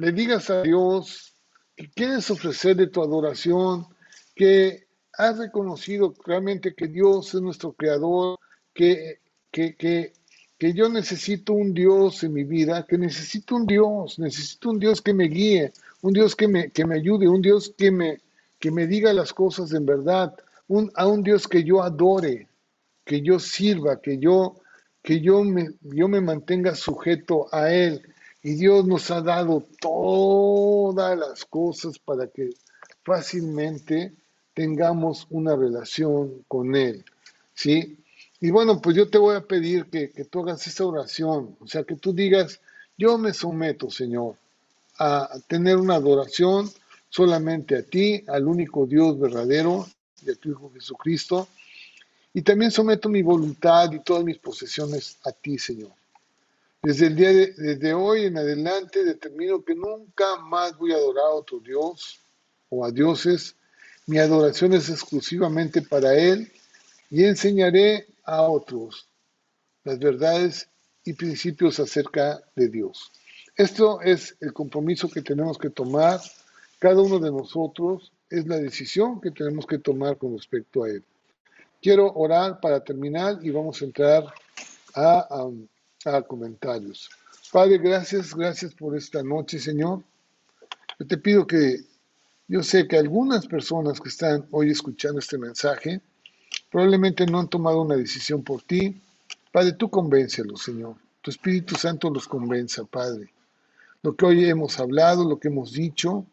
le digas a Dios que quieres ofrecerle tu adoración, que has reconocido realmente que Dios es nuestro creador, que, que, que, que yo necesito un Dios en mi vida, que necesito un Dios, necesito un Dios que me guíe, un Dios que me, que me ayude, un Dios que me, que me diga las cosas en verdad, a un Dios que yo adore, que yo sirva, que yo, que yo me, yo me mantenga sujeto a Él. Y Dios nos ha dado todas las cosas para que fácilmente tengamos una relación con Él. ¿Sí? Y bueno, pues yo te voy a pedir que, que tú hagas esa oración, o sea, que tú digas, yo me someto, Señor, a tener una adoración solamente a ti, al único Dios verdadero, de tu Hijo Jesucristo. Y también someto mi voluntad y todas mis posesiones a ti, Señor. Desde el día de, desde hoy en adelante determino que nunca más voy a adorar a otro Dios o a dioses. Mi adoración es exclusivamente para Él y enseñaré a otros las verdades y principios acerca de Dios. Esto es el compromiso que tenemos que tomar cada uno de nosotros es la decisión que tenemos que tomar con respecto a Él. Quiero orar para terminar y vamos a entrar a, a, comentarios. Padre, gracias, gracias por esta noche, Señor. Yo te pido que yo sé que algunas personas que están hoy escuchando este mensaje probablemente no han tomado una decisión por ti. Padre, tú convéncelos, Señor. Tu Espíritu Santo los convenza, Padre. Lo que hoy hemos hablado, lo que hemos dicho,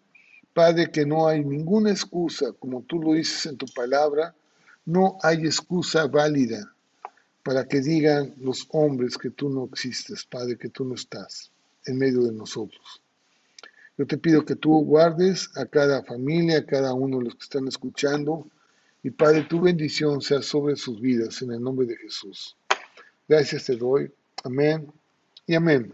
Padre, que no hay ninguna excusa, como tú lo dices en tu palabra, no hay excusa válida para que digan los hombres que tú no existes, Padre, que tú no estás en medio de nosotros. Yo te pido que tú guardes a cada familia, a cada uno de los que están escuchando, y Padre, tu bendición sea sobre sus vidas en el nombre de Jesús. Gracias te doy. Amén y amén.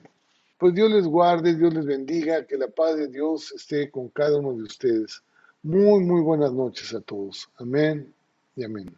Pues Dios les guarde, Dios les bendiga, que la paz de Dios esté con cada uno de ustedes. Muy, muy buenas noches a todos. Amén y amén.